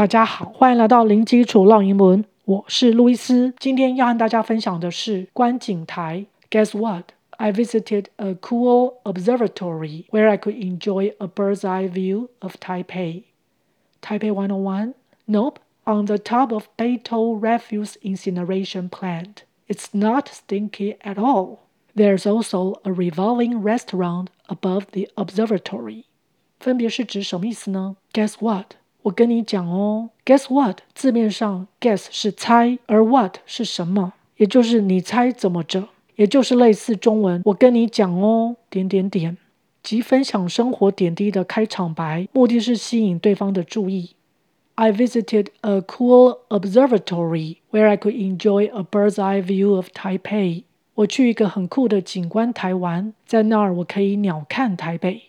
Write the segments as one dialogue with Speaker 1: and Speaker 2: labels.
Speaker 1: 大家好，欢迎来到零基础绕英文，我是路易斯。今天要和大家分享的是观景台。Guess what? I visited a cool observatory where I could enjoy a bird's eye view of Taipei. Taipei 101? Nope. On the top of Beito refuse incineration plant. It's not stinky at all. There's also a revolving restaurant above the observatory. 分别是指什么意思呢？Guess what？ 我跟你讲哦，Guess what？字面上，guess 是猜，而 what 是什么，也就是你猜怎么着，也就是类似中文我跟你讲哦，点点点，即分享生活点滴的开场白，目的是吸引对方的注意。I visited a cool observatory where I could enjoy a bird's eye view of Taipei. 我去一个很酷的景观台玩，在那儿我可以鸟瞰台北。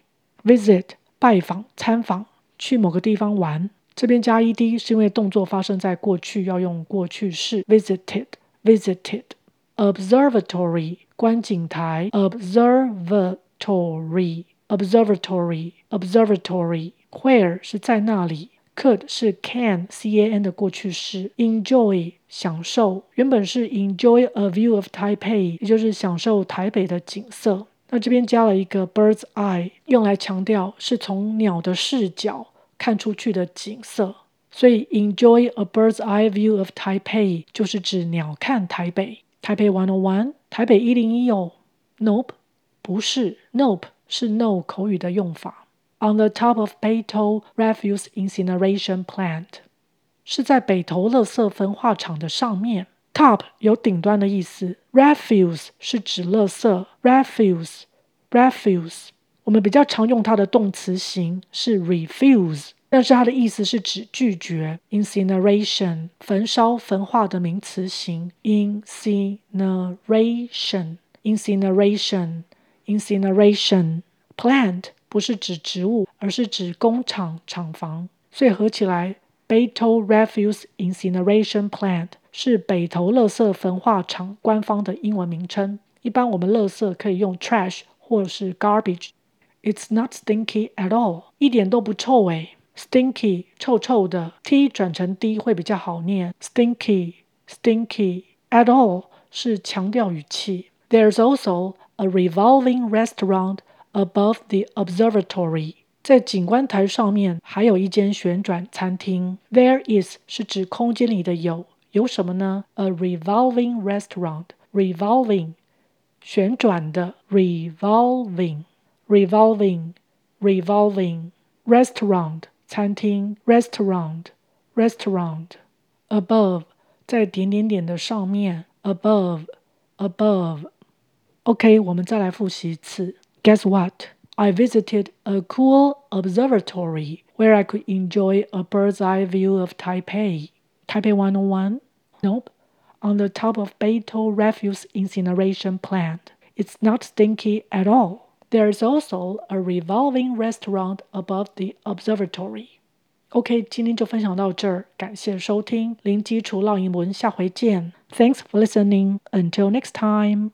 Speaker 1: Visit 拜访、参访，去某个地方玩。这边加 ed 是因为动作发生在过去，要用过去式。Visited, visited. Observatory 观景台。Observatory, observatory, observatory. Where 是在那里。Could 是 can c a n 的过去式，enjoy 享受，原本是 enjoy a view of Taipei，也就是享受台北的景色。那这边加了一个 bird's eye，用来强调是从鸟的视角看出去的景色。所以 enjoy a bird's eye view of Taipei 就是指鸟瞰台北。台北 one o one，台北一零一哦。Nope，不是，Nope 是 no 口语的用法。On the top of Beito Refuse Incineration Plant，是在北投垃圾焚化厂的上面。Top 有顶端的意思，refuse 是指垃圾，refuse，refuse。 我们比较常用它的动词形是 refuse，但是它的意思是指拒绝。Incineration 焚烧、焚化的名词形，incineration，incineration，incineration。Plant 不是指植物，而是指工厂厂房，所以合起来，Beito Refuse Incineration Plant 是北投垃圾焚化厂官方的英文名称。一般我们垃圾可以用 trash 或是 garbage。It's not stinky at all，一点都不臭诶。Stinky 臭臭的，t 转成 d 会比较好念。Stinky，stinky at all 是强调语气。There's also a revolving restaurant。Above the observatory，在景观台上面还有一间旋转餐厅。There is 是指空间里的有，有什么呢？A revolving restaurant，revolving 旋转的 ，revolving，revolving，revolving restaurant 餐厅，restaurant，restaurant above 在点点点的上面，above，above。OK，我们再来复习一次。Guess what? I visited a cool observatory where I could enjoy a bird's eye view of Taipei. Taipei 101? Nope. On the top of Beito refuse incineration plant. It's not stinky at all. There is also a revolving restaurant above the observatory. OK，今天就分享到这儿，感谢收听零基础绕英文，下回见。Thanks for listening. Until next time.